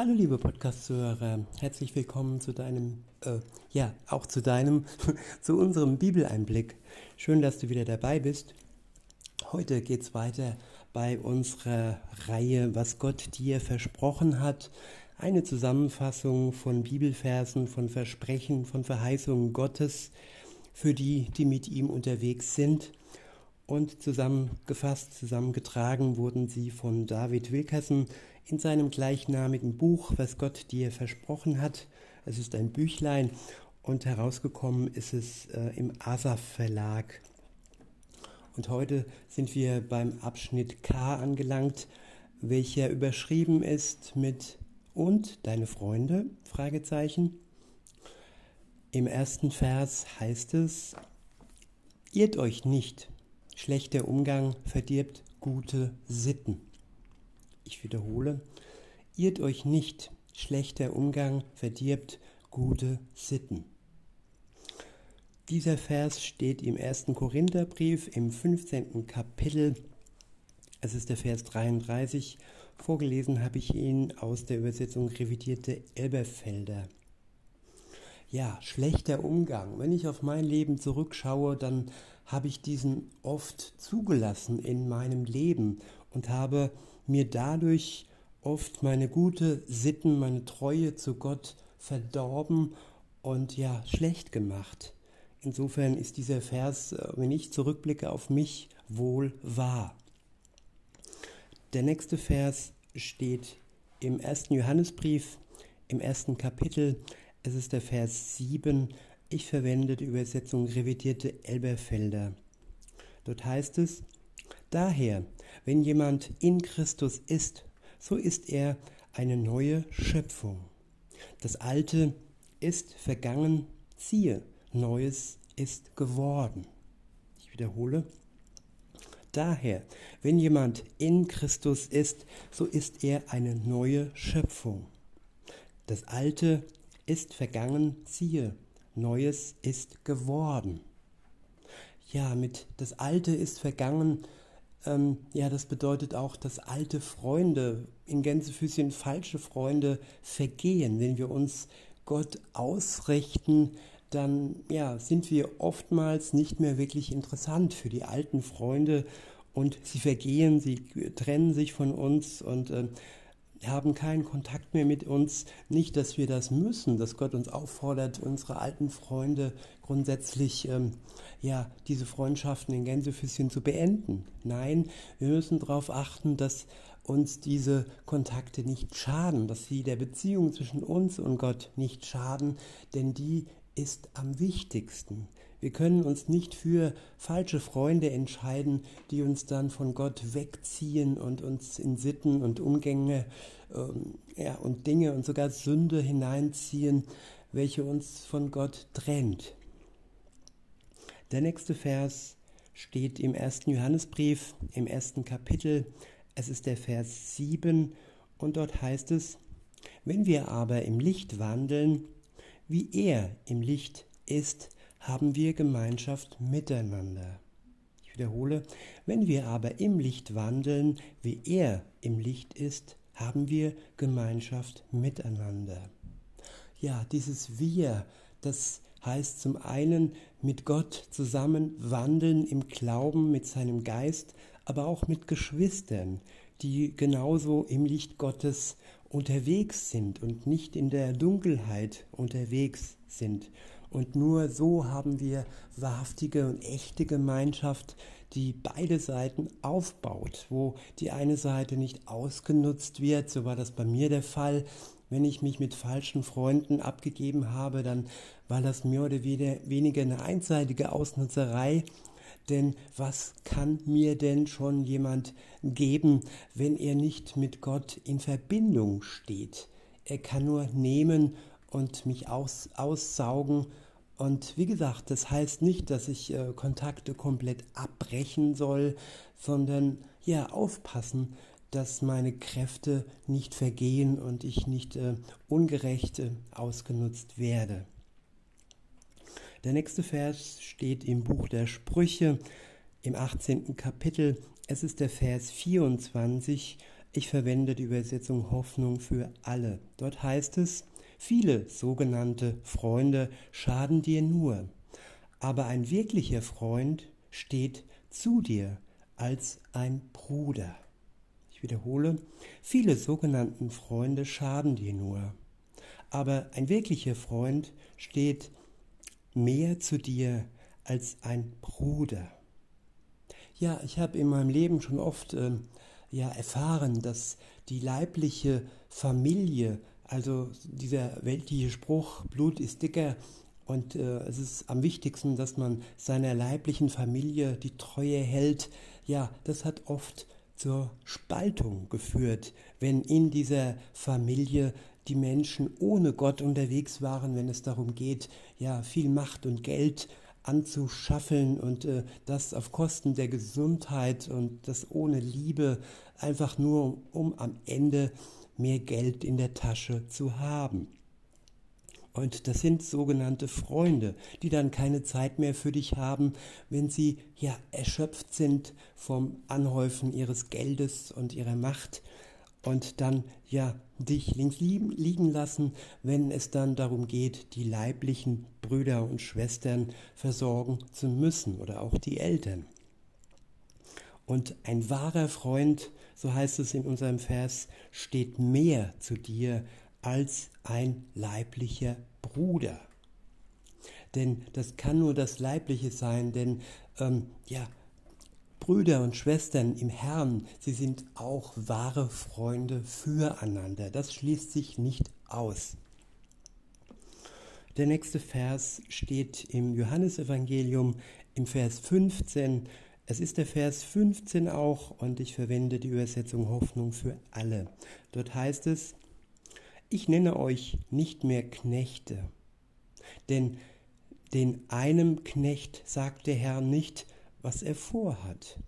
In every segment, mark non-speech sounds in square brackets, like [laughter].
Hallo liebe Podcast-Zuhörer, herzlich willkommen zu deinem, äh, ja, auch zu deinem, [laughs] zu unserem Bibeleinblick. Schön, dass du wieder dabei bist. Heute geht es weiter bei unserer Reihe, was Gott dir versprochen hat. Eine Zusammenfassung von Bibelversen, von Versprechen, von Verheißungen Gottes für die, die mit ihm unterwegs sind. Und zusammengefasst, zusammengetragen wurden sie von David Wilkerson in seinem gleichnamigen Buch, was Gott dir versprochen hat. Es ist ein Büchlein und herausgekommen ist es äh, im Asaf Verlag. Und heute sind wir beim Abschnitt K angelangt, welcher überschrieben ist mit und deine Freunde? Fragezeichen. Im ersten Vers heißt es: Irrt euch nicht, schlechter Umgang verdirbt gute Sitten. Ich wiederhole, irrt euch nicht, schlechter Umgang verdirbt gute Sitten. Dieser Vers steht im ersten Korintherbrief im 15. Kapitel. Es ist der Vers 33. Vorgelesen habe ich ihn aus der Übersetzung revidierte Elberfelder. Ja, schlechter Umgang. Wenn ich auf mein Leben zurückschaue, dann habe ich diesen oft zugelassen in meinem Leben und habe mir dadurch oft meine gute Sitten, meine Treue zu Gott verdorben und ja, schlecht gemacht. Insofern ist dieser Vers, äh, wenn ich zurückblicke auf mich, wohl wahr. Der nächste Vers steht im ersten Johannesbrief, im ersten Kapitel. Es ist der Vers 7. Ich verwende die Übersetzung revidierte Elberfelder. Dort heißt es, Daher, wenn jemand in Christus ist, so ist er eine neue Schöpfung. Das Alte ist vergangen, siehe, Neues ist geworden. Ich wiederhole. Daher, wenn jemand in Christus ist, so ist er eine neue Schöpfung. Das Alte ist vergangen, siehe, Neues ist geworden. Ja, mit das Alte ist vergangen ähm, ja, das bedeutet auch, dass alte Freunde, in Gänsefüßchen falsche Freunde, vergehen. Wenn wir uns Gott ausrichten, dann ja, sind wir oftmals nicht mehr wirklich interessant für die alten Freunde und sie vergehen, sie trennen sich von uns und äh, haben keinen Kontakt mehr mit uns. Nicht, dass wir das müssen, dass Gott uns auffordert, unsere alten Freunde grundsätzlich, ähm, ja, diese Freundschaften in Gänsefüßchen zu beenden. Nein, wir müssen darauf achten, dass uns diese Kontakte nicht schaden, dass sie der Beziehung zwischen uns und Gott nicht schaden, denn die ist am wichtigsten. Wir können uns nicht für falsche Freunde entscheiden, die uns dann von Gott wegziehen und uns in Sitten und Umgänge ähm, ja, und Dinge und sogar Sünde hineinziehen, welche uns von Gott trennt. Der nächste Vers steht im ersten Johannesbrief, im ersten Kapitel. Es ist der Vers 7 und dort heißt es, wenn wir aber im Licht wandeln, wie er im Licht ist, haben wir Gemeinschaft miteinander. Ich wiederhole, wenn wir aber im Licht wandeln, wie er im Licht ist, haben wir Gemeinschaft miteinander. Ja, dieses Wir, das heißt zum einen mit Gott zusammen wandeln im Glauben mit seinem Geist, aber auch mit Geschwistern, die genauso im Licht Gottes unterwegs sind und nicht in der Dunkelheit unterwegs sind. Und nur so haben wir wahrhaftige und echte Gemeinschaft, die beide Seiten aufbaut, wo die eine Seite nicht ausgenutzt wird, so war das bei mir der Fall. Wenn ich mich mit falschen Freunden abgegeben habe, dann war das mehr oder weniger eine einseitige Ausnutzerei denn was kann mir denn schon jemand geben, wenn er nicht mit Gott in Verbindung steht? Er kann nur nehmen und mich aus, aussaugen. Und wie gesagt, das heißt nicht, dass ich äh, Kontakte komplett abbrechen soll, sondern ja aufpassen, dass meine Kräfte nicht vergehen und ich nicht äh, ungerecht äh, ausgenutzt werde. Der nächste Vers steht im Buch der Sprüche im 18. Kapitel. Es ist der Vers 24. Ich verwende die Übersetzung Hoffnung für alle. Dort heißt es, viele sogenannte Freunde schaden dir nur, aber ein wirklicher Freund steht zu dir als ein Bruder. Ich wiederhole, viele sogenannten Freunde schaden dir nur, aber ein wirklicher Freund steht mehr zu dir als ein Bruder. Ja, ich habe in meinem Leben schon oft äh, ja, erfahren, dass die leibliche Familie, also dieser weltliche Spruch, Blut ist dicker, und äh, es ist am wichtigsten, dass man seiner leiblichen Familie die Treue hält. Ja, das hat oft zur Spaltung geführt, wenn in dieser Familie die Menschen ohne Gott unterwegs waren, wenn es darum geht, ja, viel Macht und Geld anzuschaffeln und äh, das auf Kosten der Gesundheit und das ohne Liebe, einfach nur um, um am Ende mehr Geld in der Tasche zu haben. Und das sind sogenannte Freunde, die dann keine Zeit mehr für dich haben, wenn sie ja erschöpft sind vom Anhäufen ihres Geldes und ihrer Macht und dann ja dich links liegen lassen, wenn es dann darum geht, die leiblichen Brüder und Schwestern versorgen zu müssen oder auch die Eltern. Und ein wahrer Freund, so heißt es in unserem Vers, steht mehr zu dir als ein leiblicher Bruder. Denn das kann nur das Leibliche sein, denn ähm, ja, Brüder und Schwestern im Herrn, sie sind auch wahre Freunde füreinander. Das schließt sich nicht aus. Der nächste Vers steht im Johannesevangelium im Vers 15. Es ist der Vers 15 auch und ich verwende die Übersetzung Hoffnung für alle. Dort heißt es, ich nenne euch nicht mehr Knechte, denn den einem Knecht sagt der Herr nicht, was er vorhat.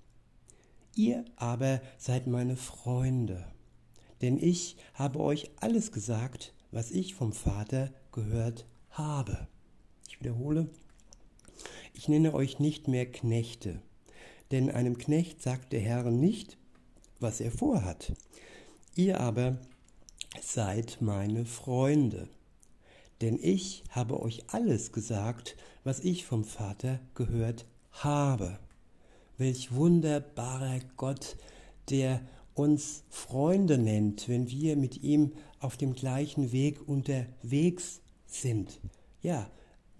Ihr aber seid meine Freunde, denn ich habe euch alles gesagt, was ich vom Vater gehört habe. Ich wiederhole, ich nenne euch nicht mehr Knechte, denn einem Knecht sagt der Herr nicht, was er vorhat. Ihr aber seid meine Freunde. Denn ich habe euch alles gesagt, was ich vom Vater gehört habe. Welch wunderbarer Gott, der uns Freunde nennt, wenn wir mit ihm auf dem gleichen Weg unterwegs sind. Ja,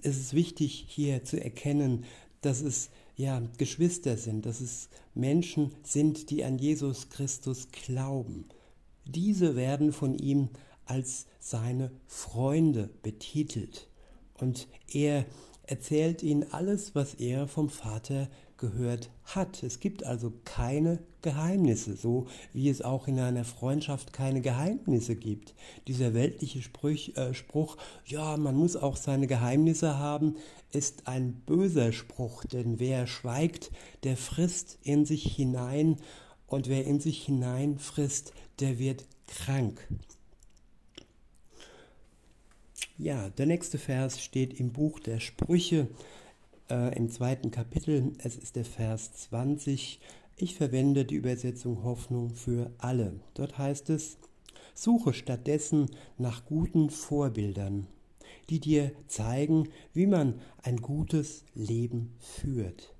es ist wichtig hier zu erkennen, dass es ja Geschwister sind, dass es Menschen sind, die an Jesus Christus glauben. Diese werden von ihm als seine Freunde betitelt. Und er erzählt ihnen alles, was er vom Vater gehört hat. Es gibt also keine Geheimnisse, so wie es auch in einer Freundschaft keine Geheimnisse gibt. Dieser weltliche Spruch, äh, Spruch, ja, man muss auch seine Geheimnisse haben, ist ein böser Spruch, denn wer schweigt, der frisst in sich hinein und wer in sich hinein frisst, der wird krank. Ja, der nächste Vers steht im Buch der Sprüche äh, im zweiten Kapitel. Es ist der Vers 20. Ich verwende die Übersetzung Hoffnung für alle. Dort heißt es, suche stattdessen nach guten Vorbildern, die dir zeigen, wie man ein gutes Leben führt.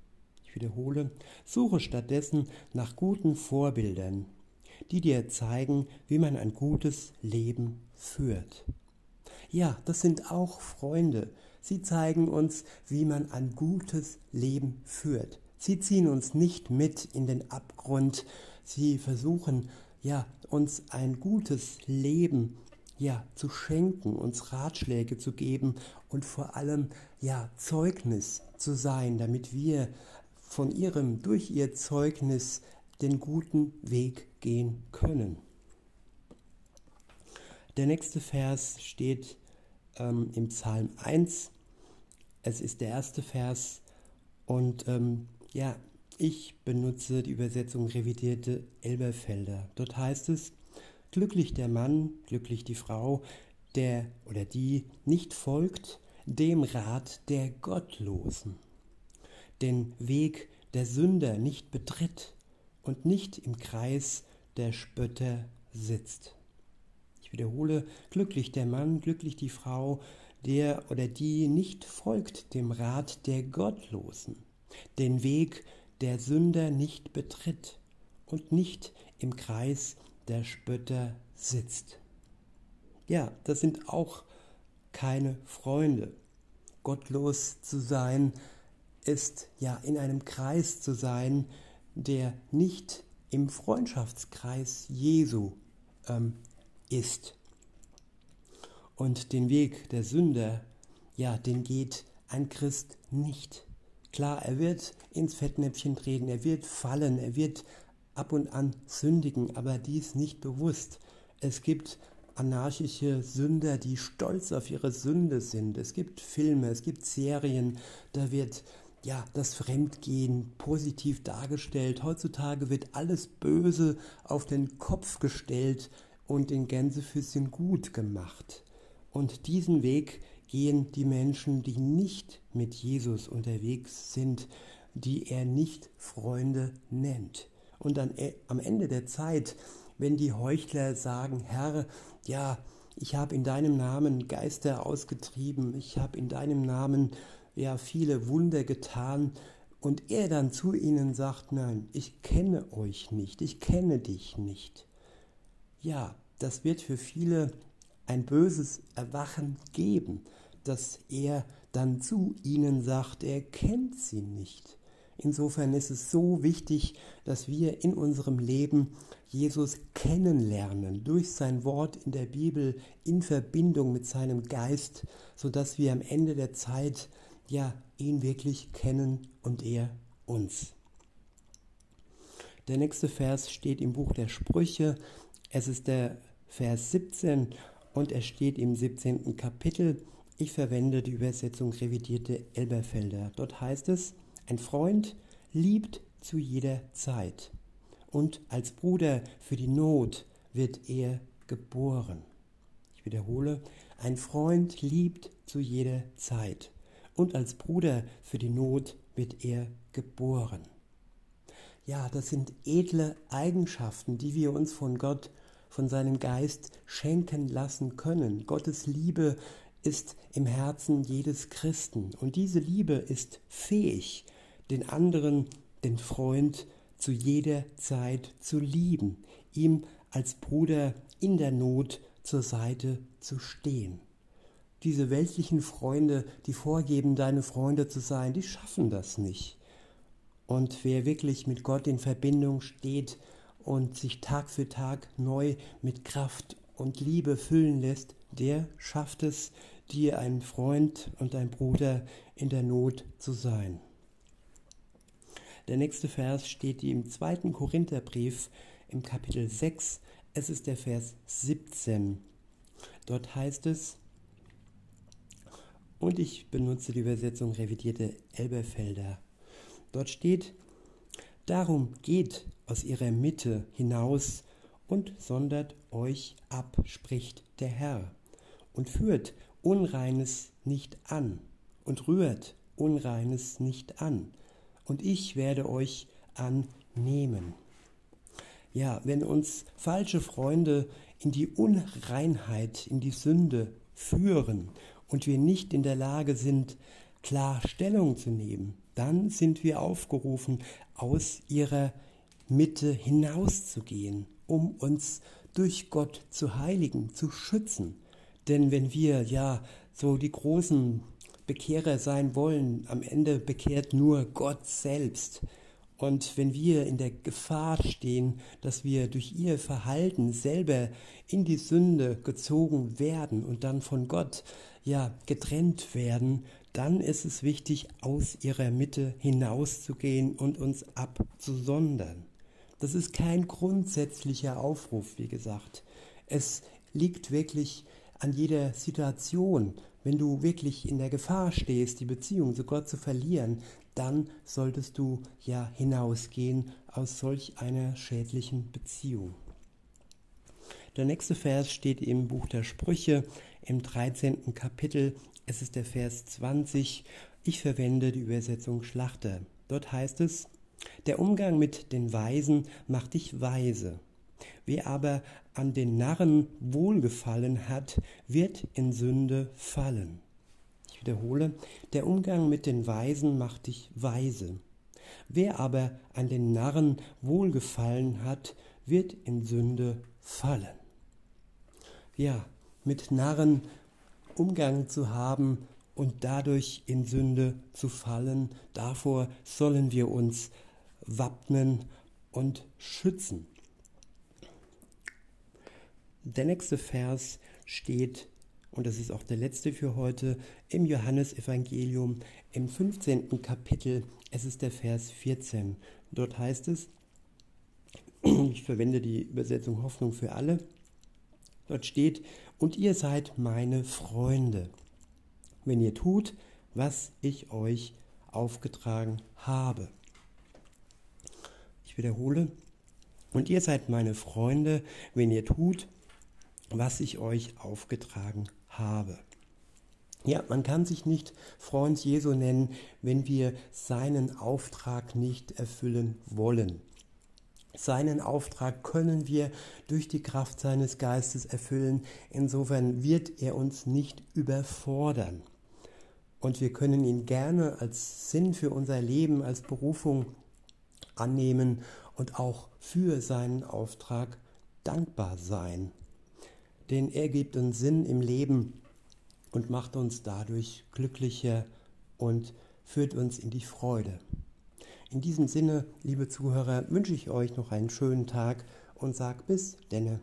Ich wiederhole, suche stattdessen nach guten Vorbildern, die dir zeigen, wie man ein gutes Leben führt. Ja, das sind auch Freunde. Sie zeigen uns, wie man ein gutes Leben führt. Sie ziehen uns nicht mit in den Abgrund. Sie versuchen, ja, uns ein gutes Leben ja, zu schenken, uns Ratschläge zu geben und vor allem ja Zeugnis zu sein, damit wir von ihrem durch ihr Zeugnis den guten Weg gehen können. Der nächste Vers steht ähm, im Psalm 1. Es ist der erste Vers und ähm, ja, ich benutze die Übersetzung revidierte Elberfelder. Dort heißt es, glücklich der Mann, glücklich die Frau, der oder die nicht folgt dem Rat der Gottlosen, den Weg der Sünder nicht betritt und nicht im Kreis der Spötter sitzt. Wiederhole, glücklich der Mann, glücklich die Frau, der oder die nicht folgt dem Rat der Gottlosen, den Weg der Sünder nicht betritt und nicht im Kreis der Spötter sitzt. Ja, das sind auch keine Freunde. Gottlos zu sein ist ja in einem Kreis zu sein, der nicht im Freundschaftskreis Jesu ähm, ist. Und den Weg der Sünder, ja, den geht ein Christ nicht. Klar, er wird ins Fettnäpfchen treten, er wird fallen, er wird ab und an sündigen, aber dies nicht bewusst. Es gibt anarchische Sünder, die stolz auf ihre Sünde sind. Es gibt Filme, es gibt Serien, da wird ja das Fremdgehen positiv dargestellt. Heutzutage wird alles Böse auf den Kopf gestellt und in Gänsefüßchen gut gemacht. Und diesen Weg gehen die Menschen, die nicht mit Jesus unterwegs sind, die er nicht Freunde nennt. Und dann äh, am Ende der Zeit, wenn die Heuchler sagen, Herr, ja, ich habe in deinem Namen Geister ausgetrieben, ich habe in deinem Namen ja viele Wunder getan, und er dann zu ihnen sagt, nein, ich kenne euch nicht, ich kenne dich nicht. Ja, das wird für viele ein böses Erwachen geben, dass er dann zu ihnen sagt, er kennt sie nicht. Insofern ist es so wichtig, dass wir in unserem Leben Jesus kennenlernen durch sein Wort in der Bibel in Verbindung mit seinem Geist, sodass wir am Ende der Zeit ja ihn wirklich kennen und er uns. Der nächste Vers steht im Buch der Sprüche. Es ist der Vers 17 und er steht im 17. Kapitel. Ich verwende die Übersetzung revidierte Elberfelder. Dort heißt es, ein Freund liebt zu jeder Zeit und als Bruder für die Not wird er geboren. Ich wiederhole, ein Freund liebt zu jeder Zeit und als Bruder für die Not wird er geboren. Ja, das sind edle Eigenschaften, die wir uns von Gott, von seinem Geist schenken lassen können. Gottes Liebe ist im Herzen jedes Christen und diese Liebe ist fähig, den anderen, den Freund, zu jeder Zeit zu lieben, ihm als Bruder in der Not zur Seite zu stehen. Diese weltlichen Freunde, die vorgeben, deine Freunde zu sein, die schaffen das nicht. Und wer wirklich mit Gott in Verbindung steht und sich Tag für Tag neu mit Kraft und Liebe füllen lässt, der schafft es, dir ein Freund und ein Bruder in der Not zu sein. Der nächste Vers steht im zweiten Korintherbrief im Kapitel 6. Es ist der Vers 17. Dort heißt es, und ich benutze die Übersetzung revidierte Elberfelder. Dort steht, darum geht aus ihrer Mitte hinaus und sondert euch ab, spricht der Herr, und führt Unreines nicht an und rührt Unreines nicht an, und ich werde euch annehmen. Ja, wenn uns falsche Freunde in die Unreinheit, in die Sünde führen und wir nicht in der Lage sind, klar Stellung zu nehmen, dann sind wir aufgerufen, aus ihrer Mitte hinauszugehen, um uns durch Gott zu heiligen, zu schützen. Denn wenn wir ja so die großen Bekehrer sein wollen, am Ende bekehrt nur Gott selbst. Und wenn wir in der Gefahr stehen, dass wir durch ihr Verhalten selber in die Sünde gezogen werden und dann von Gott ja getrennt werden, dann ist es wichtig, aus ihrer Mitte hinauszugehen und uns abzusondern. Das ist kein grundsätzlicher Aufruf, wie gesagt. Es liegt wirklich an jeder Situation, wenn du wirklich in der Gefahr stehst, die Beziehung zu Gott zu verlieren, dann solltest du ja hinausgehen aus solch einer schädlichen Beziehung. Der nächste Vers steht im Buch der Sprüche im 13. Kapitel. Es ist der Vers 20. Ich verwende die Übersetzung Schlachter. Dort heißt es, der Umgang mit den Weisen macht dich weise. Wer aber an den Narren wohlgefallen hat, wird in Sünde fallen. Ich wiederhole, der Umgang mit den Weisen macht dich weise. Wer aber an den Narren wohlgefallen hat, wird in Sünde fallen. Ja, mit Narren Umgang zu haben und dadurch in Sünde zu fallen, davor sollen wir uns wappnen und schützen. Der nächste Vers steht, und das ist auch der letzte für heute, im Johannesevangelium im 15. Kapitel. Es ist der Vers 14. Dort heißt es, [clears throat] ich verwende die Übersetzung Hoffnung für alle. Dort steht, und ihr seid meine Freunde, wenn ihr tut, was ich euch aufgetragen habe. Ich wiederhole, und ihr seid meine Freunde, wenn ihr tut, was ich euch aufgetragen habe. Ja, man kann sich nicht Freund Jesu nennen, wenn wir seinen Auftrag nicht erfüllen wollen. Seinen Auftrag können wir durch die Kraft seines Geistes erfüllen. Insofern wird er uns nicht überfordern. Und wir können ihn gerne als Sinn für unser Leben, als Berufung annehmen und auch für seinen Auftrag dankbar sein. Denn er gibt uns Sinn im Leben und macht uns dadurch glücklicher und führt uns in die Freude. In diesem Sinne, liebe Zuhörer, wünsche ich euch noch einen schönen Tag und sag bis denne.